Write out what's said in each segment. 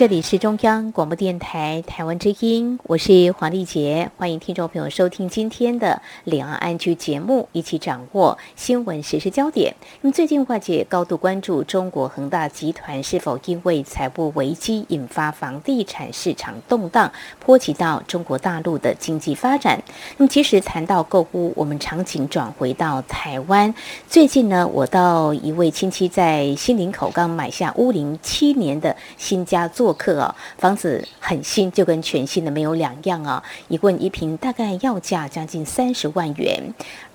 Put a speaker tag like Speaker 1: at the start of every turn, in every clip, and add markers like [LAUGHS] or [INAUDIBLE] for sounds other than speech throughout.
Speaker 1: 这里是中央广播电台台湾之音，我是黄丽杰，欢迎听众朋友收听今天的两岸安居节目，一起掌握新闻时事焦点。那么最近外界高度关注中国恒大集团是否因为财务危机引发房地产市场动荡，波及到中国大陆的经济发展。那么其实谈到购物，我们场景转回到台湾，最近呢，我到一位亲戚在新林口刚买下屋龄七年的新家做。客啊，房子很新，就跟全新的没有两样啊。一问一平大概要价将近三十万元，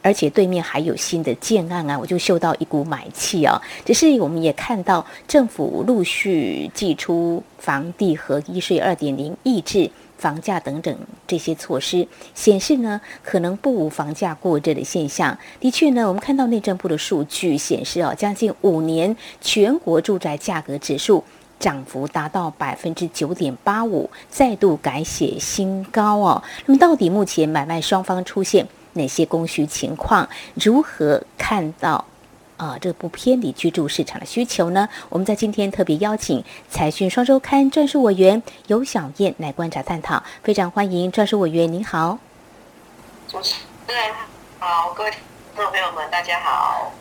Speaker 1: 而且对面还有新的建案啊，我就嗅到一股买气啊。只是我们也看到政府陆续寄出房地合一税二点零抑制房价等等这些措施，显示呢可能不无房价过热的现象。的确呢，我们看到内政部的数据显示啊，将近五年全国住宅价格指数。涨幅达到百分之九点八五，再度改写新高哦。那么，到底目前买卖双方出现哪些供需情况？如何看到啊？这不偏离居住市场的需求呢？我们在今天特别邀请财讯双周刊专属委员尤小燕来观察探讨，非常欢迎专属委员，您好。
Speaker 2: 主持人好，各位听众朋友们，大家好。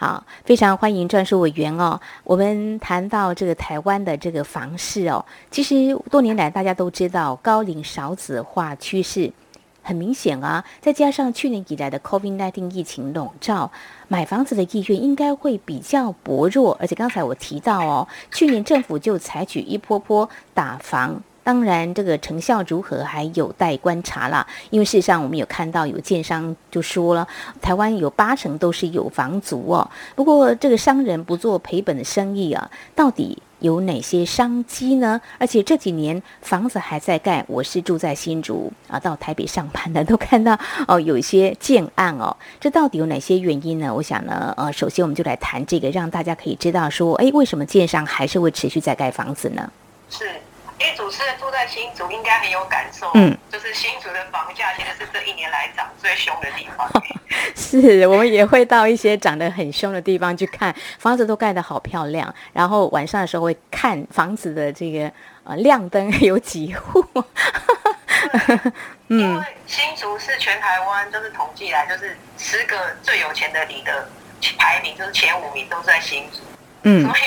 Speaker 1: 好，非常欢迎专属委员哦。我们谈到这个台湾的这个房市哦，其实多年来大家都知道高龄少子化趋势很明显啊，再加上去年以来的 COVID-19 疫情笼罩，买房子的意愿应该会比较薄弱。而且刚才我提到哦，去年政府就采取一波波打房。当然，这个成效如何还有待观察啦。因为事实上，我们有看到有建商就说了，台湾有八成都是有房族哦。不过，这个商人不做赔本的生意啊，到底有哪些商机呢？而且这几年房子还在盖，我是住在新竹啊，到台北上班的都看到哦，有一些建案哦。这到底有哪些原因呢？我想呢，呃，首先我们就来谈这个，让大家可以知道说，哎，为什么建商还是会持续在盖房子呢？
Speaker 2: 是。因为主持人住在新竹，应该很有感受。嗯，就是新竹的房价其实是这一年来涨最凶的地方。[LAUGHS]
Speaker 1: 是我们也会到一些涨得很凶的地方去看房子，都盖得好漂亮。然后晚上的时候会看房子的这个呃亮灯有几户。[LAUGHS]
Speaker 2: 嗯，因为新竹是全台湾就是统计来就是十个最有钱的里的排名，就是前五名都在新竹。嗯，所以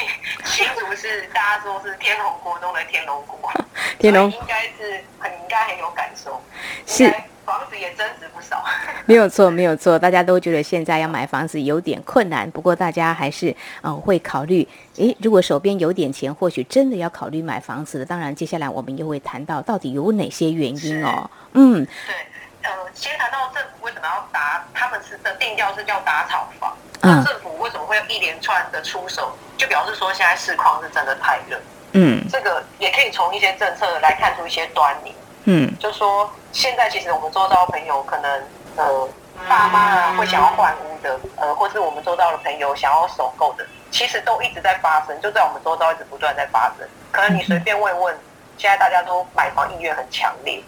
Speaker 2: 新竹是大家说是天龙国中的天龙国，[LAUGHS] 天龙应该是很应该很有感受，是房子也增值不少。
Speaker 1: 没有错，没有错，大家都觉得现在要买房子有点困难，不过大家还是嗯会考虑，诶，如果手边有点钱，或许真的要考虑买房子的。当然，接下来我们又会谈到到底有哪些原因哦。
Speaker 2: 嗯，对，呃，先谈到政府为什么要打，他们是的定调是叫打炒房。那政府为什么会一连串的出手？就表示说现在市况是真的太热。嗯，这个也可以从一些政策来看出一些端倪。嗯，就说现在其实我们周遭朋友可能呃爸妈啊会想要换屋的，呃，或是我们周遭的朋友想要首购的，其实都一直在发生，就在我们周遭一直不断在发生。可能你随便问问，现在大家都买房意愿很强烈。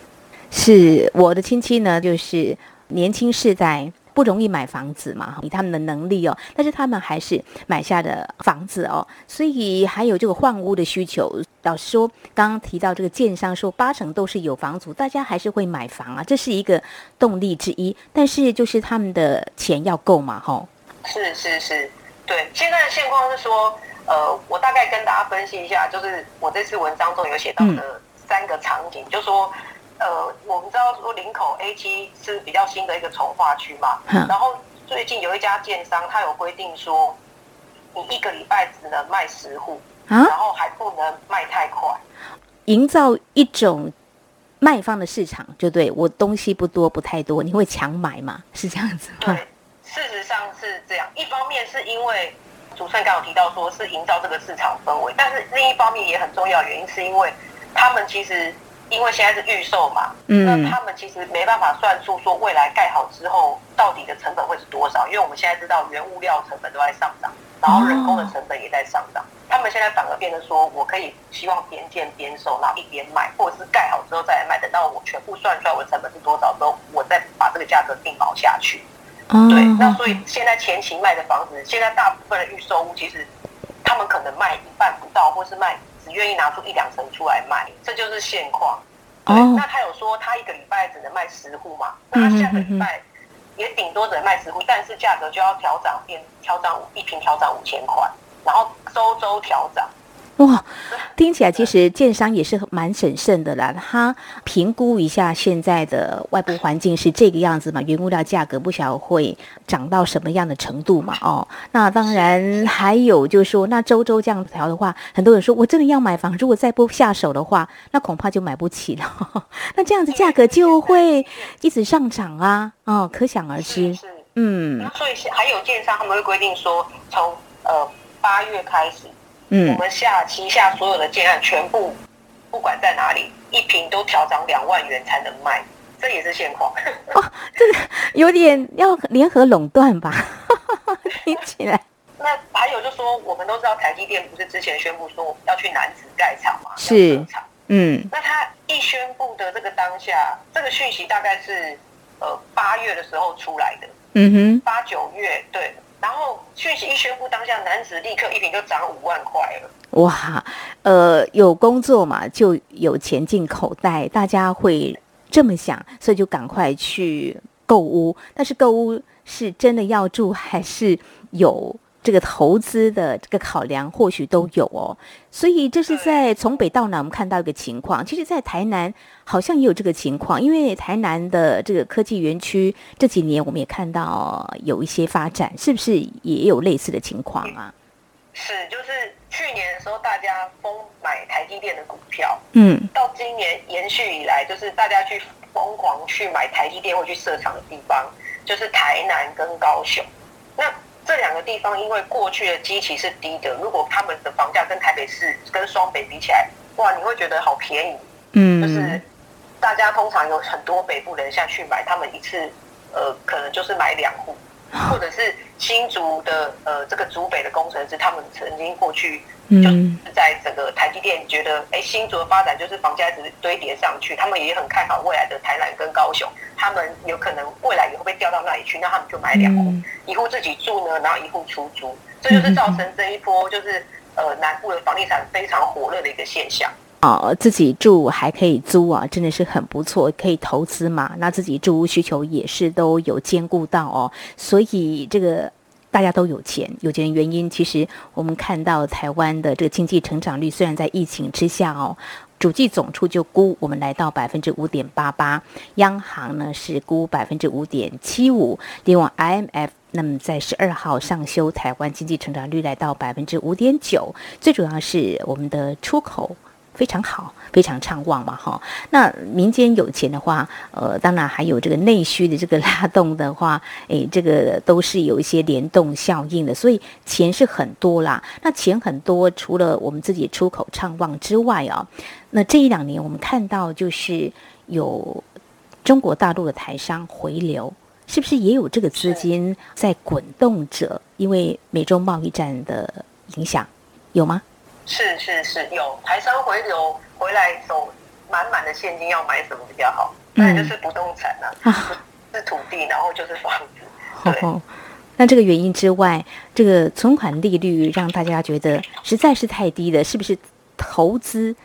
Speaker 1: 是我的亲戚呢，就是年轻世代。不容易买房子嘛，以他们的能力哦，但是他们还是买下的房子哦，所以还有这个换屋的需求。老实说，刚刚提到这个建商说八成都是有房族，大家还是会买房啊，这是一个动力之一。但是就是他们的钱要够嘛，吼。
Speaker 2: 是是是，对。现在的现况是说，呃，我大概跟大家分析一下，就是我这次文章中有写到的三个场景，就说。呃，我们知道说林口 A 七是比较新的一个从化区嘛，然后最近有一家建商，他有规定说，你一个礼拜只能卖十户，然后还不能卖太快，
Speaker 1: 营造一种卖方的市场，就对我东西不多不太多，你会强买吗？是这样子吗？
Speaker 2: 对，事实上是这样。一方面是因为主持人刚有提到说是营造这个市场氛围，但是另一方面也很重要原因是因为他们其实。因为现在是预售嘛，嗯那他们其实没办法算出说未来盖好之后到底的成本会是多少，因为我们现在知道原物料成本都在上涨，然后人工的成本也在上涨，他们现在反而变得说，我可以希望边建边售，然后一边卖，或者是盖好之后再来卖，等到我全部算出来我的成本是多少之后，我再把这个价格定锚下去。对，那所以现在前期卖的房子，现在大部分的预售屋其实他们可能卖一半不到，或是卖只愿意拿出一两成出来卖，这就是现况。对，那他有说他一个礼拜只能卖十户嘛？那他下个礼拜也顶多只能卖十户，但是价格就要调涨，变调涨一平调涨五千块，然后周周调涨。
Speaker 1: 哇，听起来其实建商也是蛮审慎的啦。他评估一下现在的外部环境是这个样子嘛，原物料价格不晓得会涨到什么样的程度嘛。哦，那当然还有就是说，那周周这样调的话，很多人说我真的要买房，如果再不下手的话，那恐怕就买不起了。[LAUGHS] 那这样子价格就会一直上涨啊。哦，可想而知。
Speaker 2: 嗯。那所以还有建商他们会规定说，从呃八月开始。嗯，我们下旗下所有的建案全部，不管在哪里，一平都调涨两万元才能卖，这也是现况。哦，
Speaker 1: 这个有点要联合垄断吧？[LAUGHS] 听起来。
Speaker 2: 那还有就说，我们都知道台积电不是之前宣布说要去南子盖厂嘛？
Speaker 1: 是。嗯。
Speaker 2: 那他一宣布的这个当下，这个讯息大概是呃八月的时候出来的。嗯哼。八九月对。然后讯息一宣布，当下男子立刻一瓶就涨五万块了。哇，
Speaker 1: 呃，有工作嘛，就有钱进口袋，大家会这么想，所以就赶快去购物。但是购物是真的要住，还是有？这个投资的这个考量或许都有哦，所以这是在从北到南我们看到一个情况。其实，在台南好像也有这个情况，因为台南的这个科技园区这几年我们也看到有一些发展，是不是也有类似的情况啊？
Speaker 2: 是，就是去年的时候大家疯买台积电的股票，嗯，到今年延续以来，就是大家去疯狂去买台积电或去设厂的地方，就是台南跟高雄，那。这两个地方因为过去的基期是低的，如果他们的房价跟台北市、跟双北比起来，哇，你会觉得好便宜。嗯，就是大家通常有很多北部人下去买，他们一次呃可能就是买两户。或者是新竹的呃这个竹北的工程师，他们曾经过去就是在整个台积电觉得，哎，新竹的发展就是房价一直堆叠上去，他们也很看好未来的台南跟高雄，他们有可能未来也会被调到那里去，那他们就买两户，一户自己住呢，然后一户出租，这就是造成这一波就是呃南部的房地产非常火热的一个现象。
Speaker 1: 哦，自己住还可以租啊，真的是很不错，可以投资嘛。那自己住屋需求也是都有兼顾到哦，所以这个大家都有钱，有钱的原因，其实我们看到台湾的这个经济成长率，虽然在疫情之下哦，主计总处就估我们来到百分之五点八八，央行呢是估百分之五点七五，另外 IMF 那么在十二号上修台湾经济成长率来到百分之五点九，最主要是我们的出口。非常好，非常畅旺嘛，哈。那民间有钱的话，呃，当然还有这个内需的这个拉动的话，[LAUGHS] 诶，这个都是有一些联动效应的，所以钱是很多啦。那钱很多，除了我们自己出口畅旺之外啊，那这一两年我们看到就是有中国大陆的台商回流，是不是也有这个资金在滚动着？因为美中贸易战的影响，有吗？
Speaker 2: 是是是，有台商回流回来，走满满的现金，要买什么比较好？那就是不动产啊，是土地，然后就是房子。[LAUGHS] 对。
Speaker 1: 那这个原因之外，这个存款利率让大家觉得实在是太低了，是不是？投资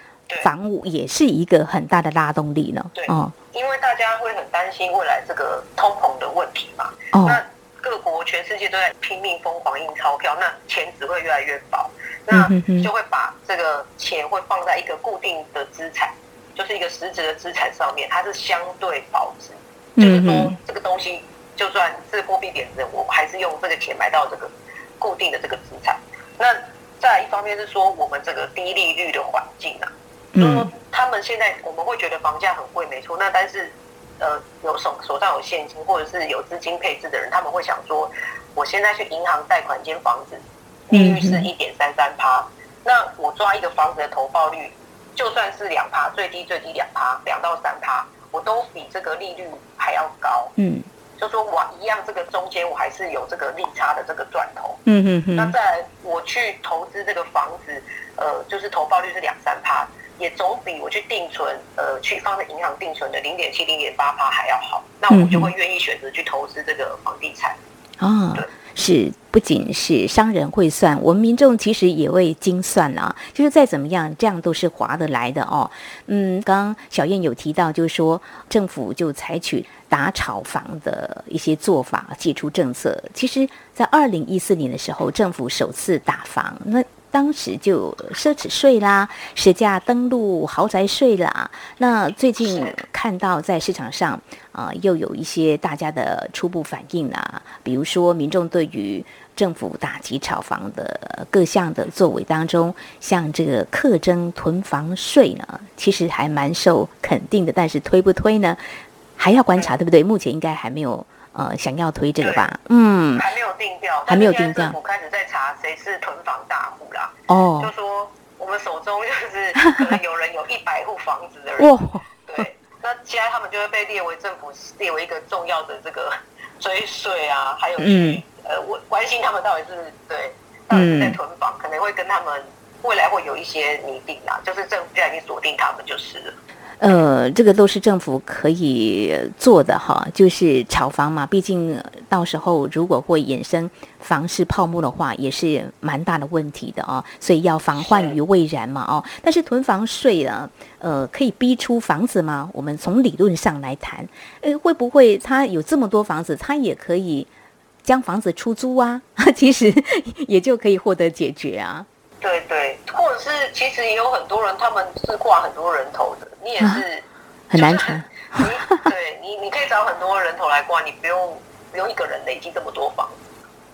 Speaker 1: 房屋也是一个很大的拉动力呢？
Speaker 2: 对，哦，因为大家会很担心未来这个通膨的问题嘛。哦。那各国全世界都在拼命疯狂印钞票，那钱只会越来越薄。那就会把这个钱会放在一个固定的资产，就是一个实质的资产上面，它是相对保值。就是说，这个东西就算是货币贬值，我还是用这个钱买到这个固定的这个资产。那再一方面是说，我们这个低利率的环境啊，就是说他们现在我们会觉得房价很贵，没错。那但是呃，有手手上有现金或者是有资金配置的人，他们会想说，我现在去银行贷款间房子。利率是一点三三趴，那我抓一个房子的投报率，就算是两趴，最低最低两趴，两到三趴，我都比这个利率还要高。嗯，就说我一样这个中间我还是有这个利差的这个赚头。嗯嗯嗯。那再我去投资这个房子，呃，就是投报率是两三趴，也总比我去定存，呃，去放在银行定存的零点七、零点八趴还要好。那我就会愿意选择去投资这个房地产。
Speaker 1: 啊，是不仅是商人会算，我们民众其实也会精算啊。就是再怎么样，这样都是划得来的哦。嗯，刚刚小燕有提到，就是说政府就采取打炒房的一些做法，寄出政策。其实，在二零一四年的时候，政府首次打房，那。当时就奢侈税啦、实价登录豪宅税啦。那最近看到在市场上啊，又有一些大家的初步反应啊，比如说民众对于政府打击炒房的各项的作为当中，像这个课征囤房税呢，其实还蛮受肯定的。但是推不推呢，还要观察，对不对？目前应该还没有。呃，想要推这个吧？
Speaker 2: 嗯，还没有定调，
Speaker 1: 还没有定调。
Speaker 2: 我开始在查谁是囤房大户啦。哦，就说我们手中就是 [LAUGHS] 可能有人有一百户房子的人。哇，对，那现在他们就会被列为政府列为一个重要的这个 [LAUGHS] 追税啊，还有去呃关关心他们到底是对到底是在囤房，可能会跟他们未来会有一些拟定啦，就是政府现在已经锁定他们就是了。
Speaker 1: 呃，这个都是政府可以做的哈，就是炒房嘛。毕竟到时候如果会衍生房市泡沫的话，也是蛮大的问题的哦。所以要防患于未然嘛哦。但是囤房税呢，呃，可以逼出房子吗？我们从理论上来谈，呃，会不会他有这么多房子，他也可以将房子出租啊？[LAUGHS] 其实也就可以获得解决啊。
Speaker 2: 对对，或者是其实也有很多人，他们是挂很多人头的，你也是
Speaker 1: 很难谈。
Speaker 2: 你对你，你可以找很多人头来挂，你不用不用一个人累积这么多房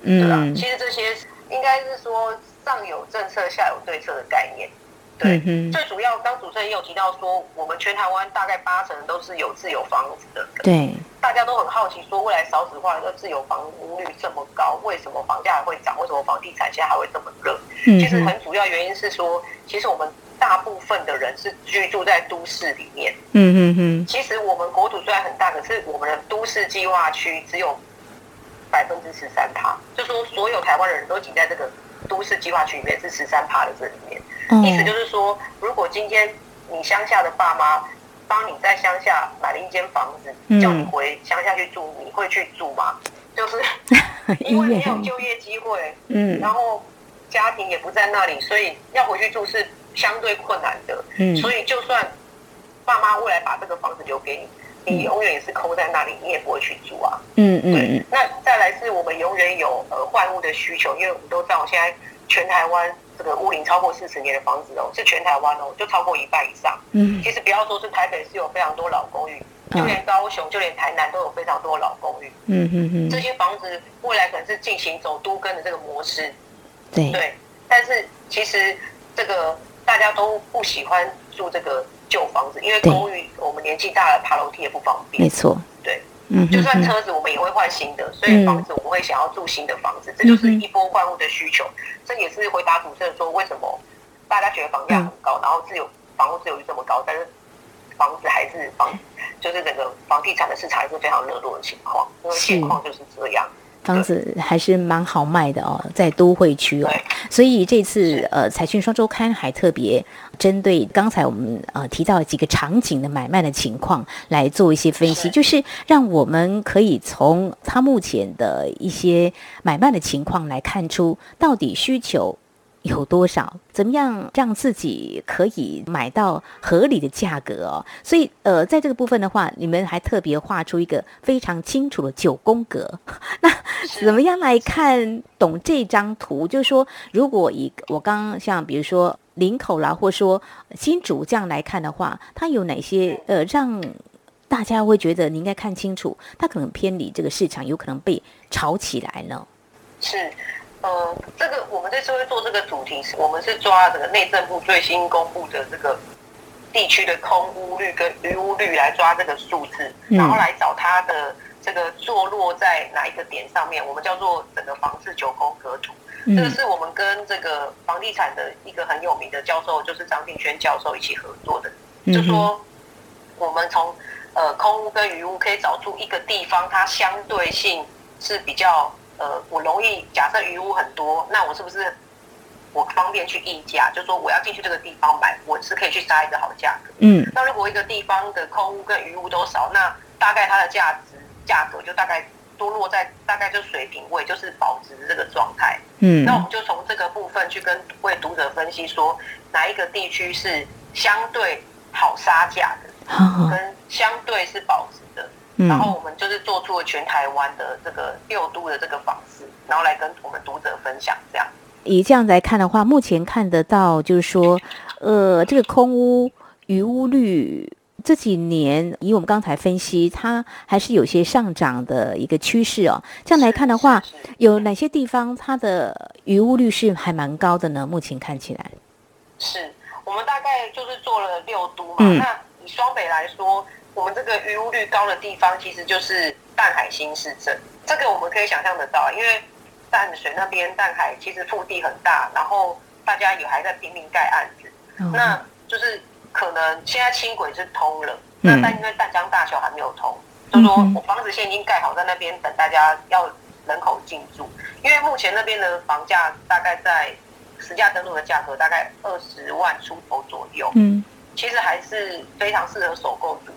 Speaker 2: 嗯，对吧？其实这些应该是说上有政策，下有对策的概念。对，最主要，刚主持人也有提到说，我们全台湾大概八成都是有自有房子的。
Speaker 1: 对，
Speaker 2: 大家都很好奇，说未来少子化，的自有房屋率这么高，为什么房价还会涨？为什么房地产现在还会这么热？其实很主要原因是说，其实我们大部分的人是居住在都市里面。嗯嗯嗯。其实我们国土虽然很大，可是我们的都市计划区只有百分之十三趴，就说所有台湾的人都挤在这个都市计划区里面，是十三趴的这里面。意思就是说，如果今天你乡下的爸妈帮你在乡下买了一间房子，叫你回乡下去住，你会去住吗？就是 [LAUGHS] 因为没有就业机会，嗯，然后家庭也不在那里，所以要回去住是相对困难的。嗯，所以就算爸妈未来把这个房子留给你，你永远也是抠在那里，你也不会去住啊。嗯嗯，对。那再来是我们永远有呃换屋的需求，因为我们都知道现在全台湾。这个屋龄超过四十年的房子哦，是全台湾哦，就超过一半以上。嗯，其实不要说是台北是有非常多老公寓，就连高雄，就连台南都有非常多老公寓。嗯嗯嗯，这些房子未来可能是进行走都跟的这个模式。
Speaker 1: 对
Speaker 2: 对，但是其实这个大家都不喜欢住这个旧房子，因为公寓我们年纪大了爬楼梯也不方便。
Speaker 1: 没错。
Speaker 2: 就算车子我们也会换新的，所以房子我们会想要住新的房子，这就是一波换物的需求。这也是回答主持人说，为什么大家觉得房价很高，然后自有房屋自由率这么高，但是房子还是房，就是整个房地产的市场还是非常热络的情况，因为现况就是这样。
Speaker 1: 房子还是蛮好卖的哦，在都会区哦，所以这次呃，财讯双周刊还特别针对刚才我们呃提到几个场景的买卖的情况来做一些分析，就是让我们可以从它目前的一些买卖的情况来看出到底需求。有多少？怎么样让自己可以买到合理的价格哦？所以，呃，在这个部分的话，你们还特别画出一个非常清楚的九宫格。[LAUGHS] 那怎么样来看懂这张图？就是说，如果以我刚刚像比如说林口啦，或说新竹这样来看的话，它有哪些呃让大家会觉得你应该看清楚？它可能偏离这个市场，有可能被炒起来呢？
Speaker 2: 是。呃，这个我们这次会做这个主题，是我们是抓这个内政部最新公布的这个地区的空屋率跟余屋率来抓这个数字，然后来找它的这个坐落在哪一个点上面，我们叫做整个房市九宫格图。这个是我们跟这个房地产的一个很有名的教授，就是张定轩教授一起合作的，就说我们从呃空屋跟余屋可以找出一个地方，它相对性是比较呃，我容易假设余屋很多，那我是不是我方便去议价？就说我要进去这个地方买，我是可以去杀一个好价格。嗯。那如果一个地方的空屋跟余屋都少，那大概它的价值价格就大概。都落在大概就水平位，就是保值的这个状态。嗯，那我们就从这个部分去跟为读者分析，说哪一个地区是相对好杀价的，跟相对是保值的。然后我们就是做出了全台湾的这个六都的这个房子，然后来跟我们读者分享。这样
Speaker 1: 以这样来看的话，目前看得到就是说，呃，这个空屋余屋率。这几年，以我们刚才分析，它还是有些上涨的一个趋势哦。这样来看的话，有哪些地方它的余屋率是还蛮高的呢？目前看起来，
Speaker 2: 是我们大概就是做了六都嘛。那以双北来说，我们这个余屋率高的地方，其实就是淡海新市镇。这个我们可以想象得到，因为淡水那边淡海其实腹地很大，然后大家也还在拼命盖案子，那就是。可能现在轻轨是通了，那但因为淡江大桥还没有通，就说我房子现在已经盖好，在那边等大家要人口进驻。因为目前那边的房价大概在实价登录的价格大概二十万出头左右，嗯，其实还是非常适合首购族。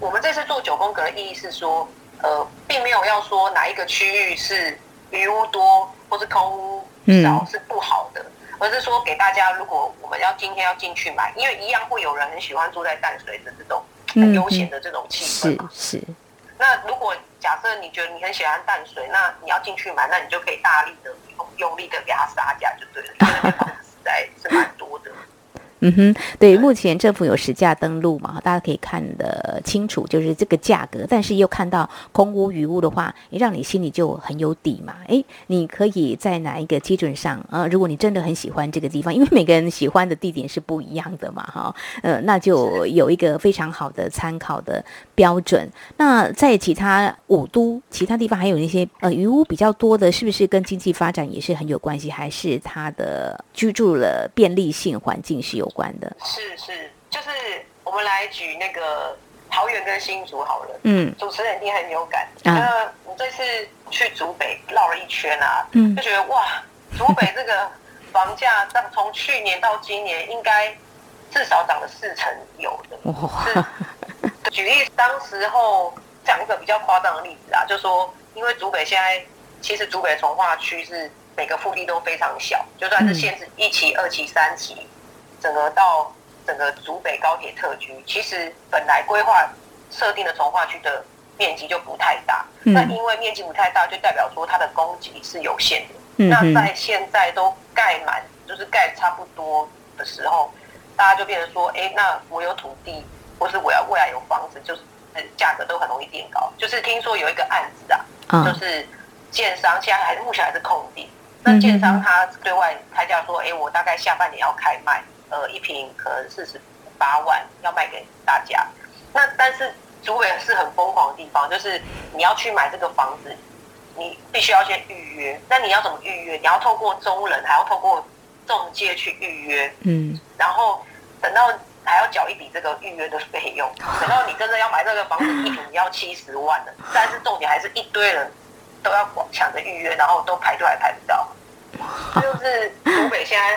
Speaker 2: 我们这次做九宫格的意义是说，呃，并没有要说哪一个区域是余屋多或是空屋少是不好的。而是说给大家，如果我们要今天要进去买，因为一样会有人很喜欢住在淡水的这种很悠闲的这种气氛
Speaker 1: 嘛。是是。
Speaker 2: 那如果假设你觉得你很喜欢淡水，那你要进去买，那你就可以大力的用用力的给它杀价就对了，因为那边房子实在是蛮多的。
Speaker 1: 嗯哼，对，目前政府有实价登录嘛，大家可以看得清楚，就是这个价格。但是又看到空屋余屋的话，也让你心里就很有底嘛。诶，你可以在哪一个基准上？呃，如果你真的很喜欢这个地方，因为每个人喜欢的地点是不一样的嘛，哈，呃，那就有一个非常好的参考的标准。那在其他五都、其他地方还有那些呃余屋比较多的，是不是跟经济发展也是很有关系？还是它的居住的便利性环境是有？关的
Speaker 2: 是是，就是我们来举那个桃园跟新竹好了。嗯，主持人一定很有感。那我这次去竹北绕了一圈啊，嗯，就觉得哇，竹北这个房价，从去年到今年，应该至少涨了四成有的。哇！举例当时候讲一个比较夸张的例子啊，就说因为竹北现在其实竹北从化区是每个腹地都非常小，就算是限制一期、二期、三期。整个到整个竹北高铁特区，其实本来规划设定的从化区的面积就不太大。那因为面积不太大，就代表说它的供给是有限的。那在现在都盖满，就是盖差不多的时候，大家就变成说，哎，那我有土地，或是我要未来有房子，就是价格都很容易变高。就是听说有一个案子啊，就是建商现在还是目前还是空地，那建商他对外开价说，哎，我大概下半年要开卖。呃，一瓶可能四十八万要卖给大家，那但是竹北是很疯狂的地方，就是你要去买这个房子，你必须要先预约。那你要怎么预约？你要透过中人，还要透过中介去预约。嗯。然后等到还要缴一笔这个预约的费用，[LAUGHS] 等到你真的要买这个房子，一瓶要七十万的。但是重点还是一堆人都要抢着预约，然后都排队还排不到。就 [LAUGHS]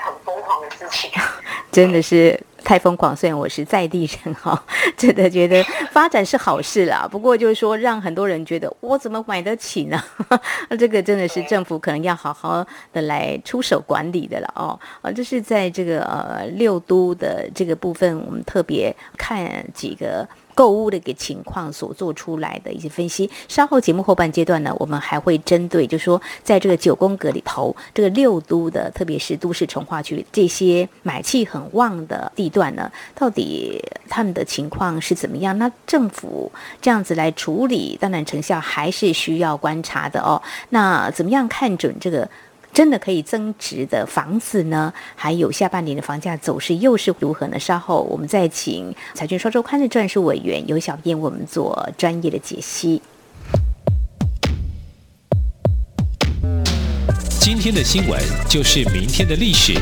Speaker 2: 很疯狂的事情，[LAUGHS]
Speaker 1: 真的是太疯狂。虽然我是在地人哈，[LAUGHS] 真的觉得发展是好事啦。不过就是说，让很多人觉得我怎么买得起呢？那 [LAUGHS] 这个真的是政府可能要好好的来出手管理的了哦。啊，这是在这个呃六都的这个部分，我们特别看几个。购物的一个情况所做出来的一些分析，稍后节目后半阶段呢，我们还会针对，就是说，在这个九宫格里头，这个六都的，特别是都市重化区这些买气很旺的地段呢，到底他们的情况是怎么样？那政府这样子来处理，当然成效还是需要观察的哦。那怎么样看准这个？真的可以增值的房子呢？还有下半年的房价走势又是如何呢？稍后我们再请财讯双周刊的专属委员尤小燕为我们做专业的解析。
Speaker 3: 今天的新闻就是明天的历史，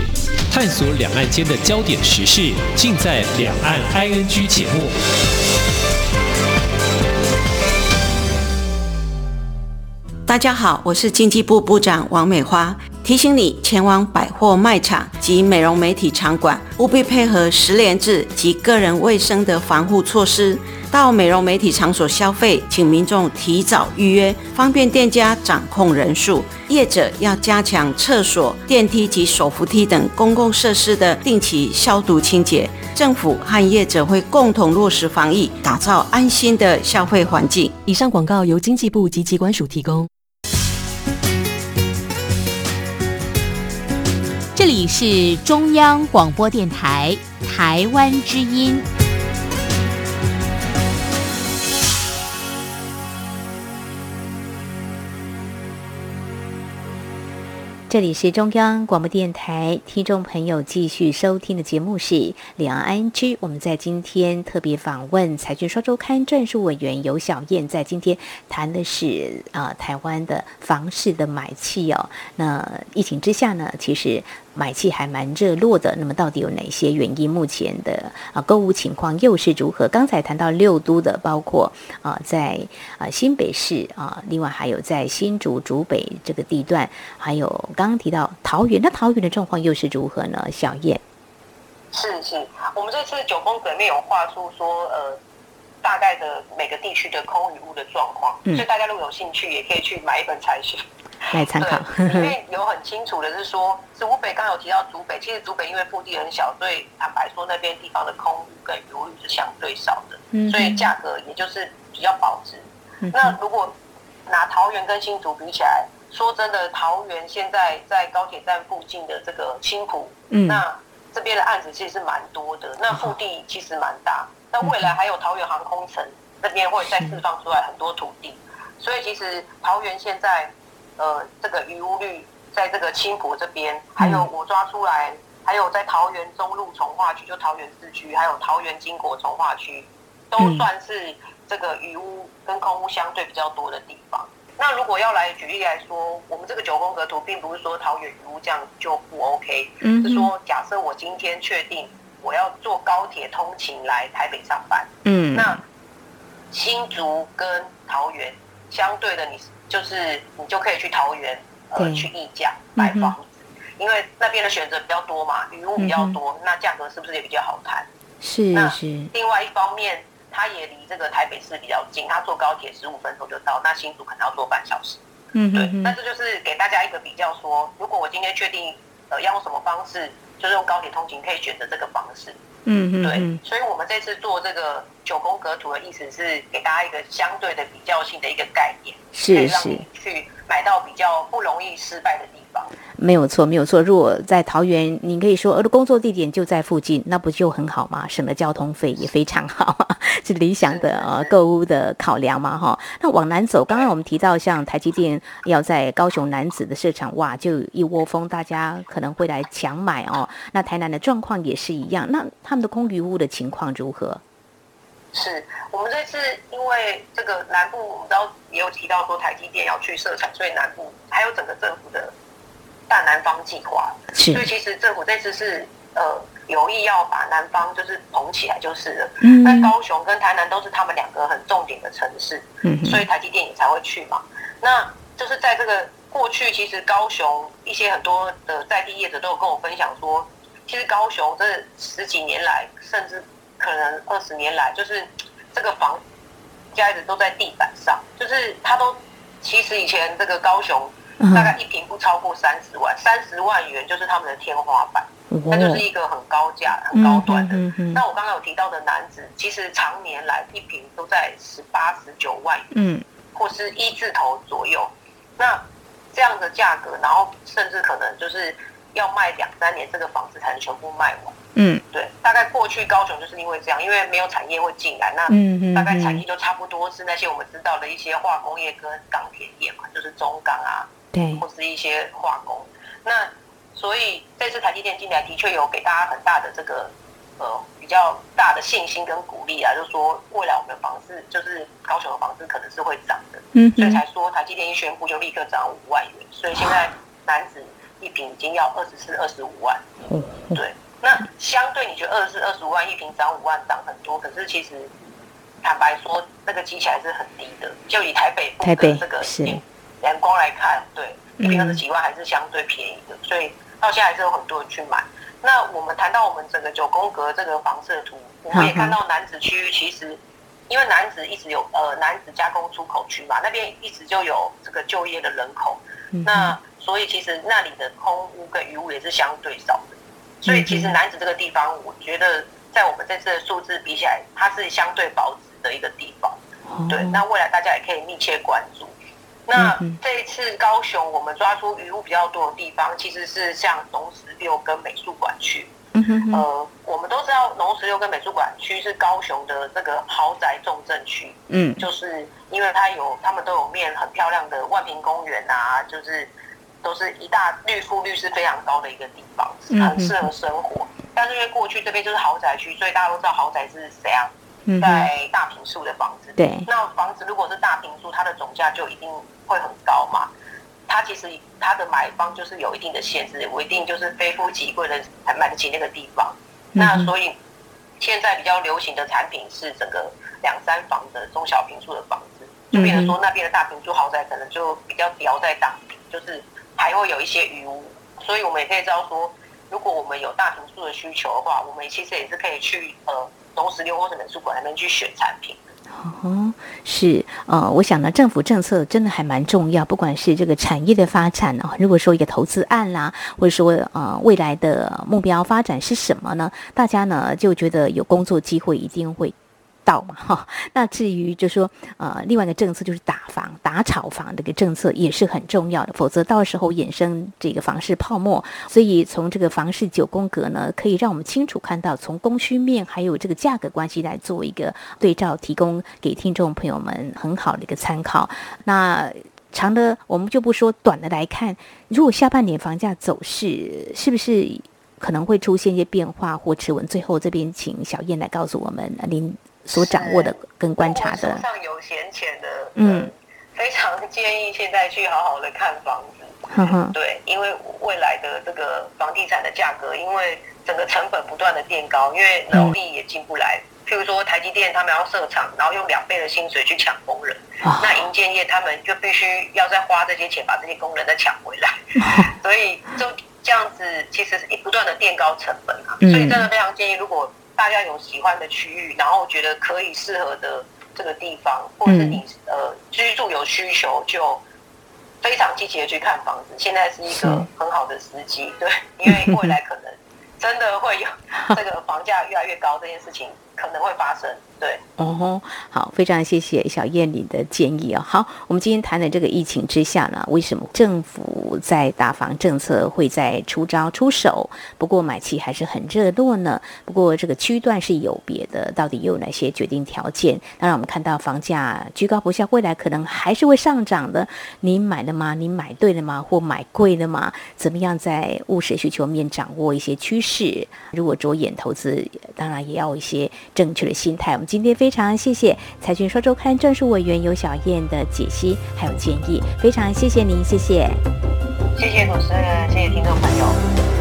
Speaker 3: 探索两岸间的焦点时事，尽在《两岸 ING》节目。
Speaker 4: 大家好，我是经济部部长王美花，提醒你前往百货卖场及美容美体场馆，务必配合十连制及个人卫生的防护措施。到美容美体场所消费，请民众提早预约，方便店家掌控人数。业者要加强厕所、电梯及手扶梯等公共设施的定期消毒清洁。政府和业者会共同落实防疫，打造安心的消费环境。
Speaker 5: 以上广告由经济部及机关署提供。
Speaker 1: 里是中央广播电台台湾之音。这里是中央广播电台，听众朋友继续收听的节目是《两岸安居》。我们在今天特别访问财讯双周刊撰述委员尤小燕，在今天谈的是啊台湾的房市的买气哦。那疫情之下呢，其实。买气还蛮热络的，那么到底有哪些原因？目前的啊购物情况又是如何？刚才谈到六都的，包括啊在啊新北市啊，另外还有在新竹竹北这个地段，还有刚刚提到桃园，那桃园的状况又是如何呢？小燕，
Speaker 2: 是是，我们这次九宫格面有画出说呃大概的每个地区的空与物的状况，所以大家如果有兴趣，也可以去买一本财讯。[LAUGHS]
Speaker 1: 来参考，
Speaker 2: 因为有很清楚的是说，是湖北刚有提到竹北，其实竹北因为腹地很小，所以坦白说那边地方的空屋跟余物是相对少的，所以价格也就是比较保值。那如果拿桃园跟新竹比起来，说真的，桃园现在在高铁站附近的这个青浦，那这边的案子其实是蛮多的，那腹地其实蛮大，那未来还有桃园航空城那边会再释放出来很多土地，所以其实桃园现在。呃，这个余屋率在这个青浦这边，还有我抓出来，还有在桃园中路从化区，就桃园市区，还有桃园金国从化区，都算是这个余屋跟空屋相对比较多的地方。那如果要来举例来说，我们这个九宫格图，并不是说桃园余屋这样就不 OK，是说假设我今天确定我要坐高铁通勤来台北上班，嗯，那新竹跟桃园相对的你。就是你就可以去桃园，呃，去议价买房子，因为那边的选择比较多嘛，雨物比较多，那价格是不是也比较好谈？
Speaker 1: 是是。
Speaker 2: 另外一方面，它也离这个台北市比较近，它坐高铁十五分钟就到，那新竹可能要坐半小时。嗯对。那这就是给大家一个比较，说如果我今天确定呃要用什么方式，就是用高铁通勤，可以选择这个方式。嗯嗯。对。所以我们这次做这个九宫格图的意思是给大家一个相对的比较性的一个概念。
Speaker 1: 是是，
Speaker 2: 去买到比较不容易失败的地方，
Speaker 1: 没有错，没有错。如果在桃园，你可以说我的工作地点就在附近，那不就很好吗？省了交通费也非常好，[LAUGHS] 是理想的呃购物的考量嘛哈。那往南走，刚刚我们提到像台积电要在高雄南子的市场，哇，就一窝蜂，大家可能会来抢买哦。那台南的状况也是一样，那他们的空余屋的情况如何？
Speaker 2: 是我们这次因为这个南部，我们知道也有提到说台积电要去设厂，所以南部还有整个政府的大南方计划，所以其实政府这次是呃有意要把南方就是捧起来就是了。那高雄跟台南都是他们两个很重点的城市，所以台积电也才会去嘛。那就是在这个过去，其实高雄一些很多的在地业者都有跟我分享说，其实高雄这十几年来，甚至可能二十年来，就是这个房家一直都在地板上，就是他都其实以前这个高雄大概一平不超过三十万，三十万元就是他们的天花板，那就是一个很高价、很高端的。那我刚刚有提到的男子，其实常年来一平都在十八、十九万元，嗯，或是一字头左右。那这样的价格，然后甚至可能就是要卖两三年，这个房子才能全部卖完。嗯，对，大概过去高雄就是因为这样，因为没有产业会进来，那大概产业就差不多是那些我们知道的一些化工业跟钢铁业嘛，就是中钢啊，
Speaker 1: 对，
Speaker 2: 或是一些化工。那所以这次台积电进来的确有给大家很大的这个呃比较大的信心跟鼓励啊，就是说未来我们的房子就是高雄的房子可能是会涨的，嗯，所以才说台积电一宣布就立刻涨五万元，所以现在男子一平已经要二十四、二十五万，嗯，对。那相对你觉得二十二十五万一平涨五万涨很多，可是其实坦白说，那个积起来是很低的。就以台北
Speaker 1: 台北
Speaker 2: 这个
Speaker 1: 是
Speaker 2: 眼光来看，对，一平二十几万还是相对便宜的，所以到现在还是有很多人去买。那我们谈到我们整个九宫格这个房舍图，我们也看到南子区域其实，因为南子一直有呃南子加工出口区嘛，那边一直就有这个就业的人口，那所以其实那里的空屋跟余屋也是相对少的，所以其实南子这个地方，我觉得在我们这次的数字比起来，它是相对保值的一个地方，对，那未来大家也可以密切关注。那这一次高雄，我们抓出鱼物比较多的地方，其实是像农十六跟美术馆区。呃，我们都知道农十六跟美术馆区是高雄的这个豪宅重镇区。嗯，就是因为它有，他们都有面很漂亮的万平公园啊，就是都是一大绿覆率是非常高的一个地方，很适合生活。但是因为过去这边就是豪宅区，所以大家都知道豪宅是怎样。在大平数的房子，
Speaker 1: 对，
Speaker 2: 那房子如果是大平数，它的总价就一定会很高嘛。它其实它的买方就是有一定的限制，我一定就是非富即贵的才买得起那个地方。那所以现在比较流行的产品是整个两三房的中小平数的房子，就比如说那边的大平数豪宅可能就比较标在当地，就是还会有一些余屋。所以我们也可以知道说，如果我们有大平数的需求的话，我们其实也是可以去呃。东石六或者美术馆那边去选产品。
Speaker 1: 哦，是，呃，我想呢，政府政策真的还蛮重要，不管是这个产业的发展呢，如果说一个投资案啦，或者说呃未来的目标发展是什么呢？大家呢就觉得有工作机会一定会。到嘛哈，[LAUGHS] 那至于就说呃，另外一个政策就是打房、打炒房这个政策也是很重要的，否则到时候衍生这个房市泡沫。所以从这个房市九宫格呢，可以让我们清楚看到从供需面还有这个价格关系来做一个对照，提供给听众朋友们很好的一个参考。那长的我们就不说，短的来看，如果下半年房价走势是不是可能会出现一些变化或持稳？最后这边请小燕来告诉我们，您。所掌握的跟观察的，手
Speaker 2: 上有闲钱的，嗯，非常建议现在去好好的看房子，对，因为未来的这个房地产的价格，因为整个成本不断的变高，因为劳力也进不来。譬如说台积电他们要设厂，然后用两倍的薪水去抢工人，那银建业他们就必须要再花这些钱把这些工人再抢回来，[LAUGHS] 所以就这样子，其实是不断的垫高成本啊。所以真的非常建议，如果大家有喜欢的区域，然后觉得可以适合的这个地方，或者是你呃居住有需求，就非常积极的去看房子。现在是一个很好的时机，对，因为未来可能真的会有 [LAUGHS] 这个房价越来越高这件事情。可能会发生，对，哦，
Speaker 1: 好，非常谢谢小燕你的建议哦。好，我们今天谈的这个疫情之下呢，为什么政府在打房政策会在出招出手？不过买气还是很热络呢。不过这个区段是有别的，到底有哪些决定条件？当然，我们看到房价居高不下，未来可能还是会上涨的。您买了吗？您买对了吗？或买贵了吗？怎么样在务实需求面掌握一些趋势？如果着眼投资，当然也要一些。正确的心态。我们今天非常谢谢财讯说周刊专属委员尤小燕的解析还有建议，非常谢谢您，谢谢，
Speaker 2: 谢谢主持人，谢谢听众朋友。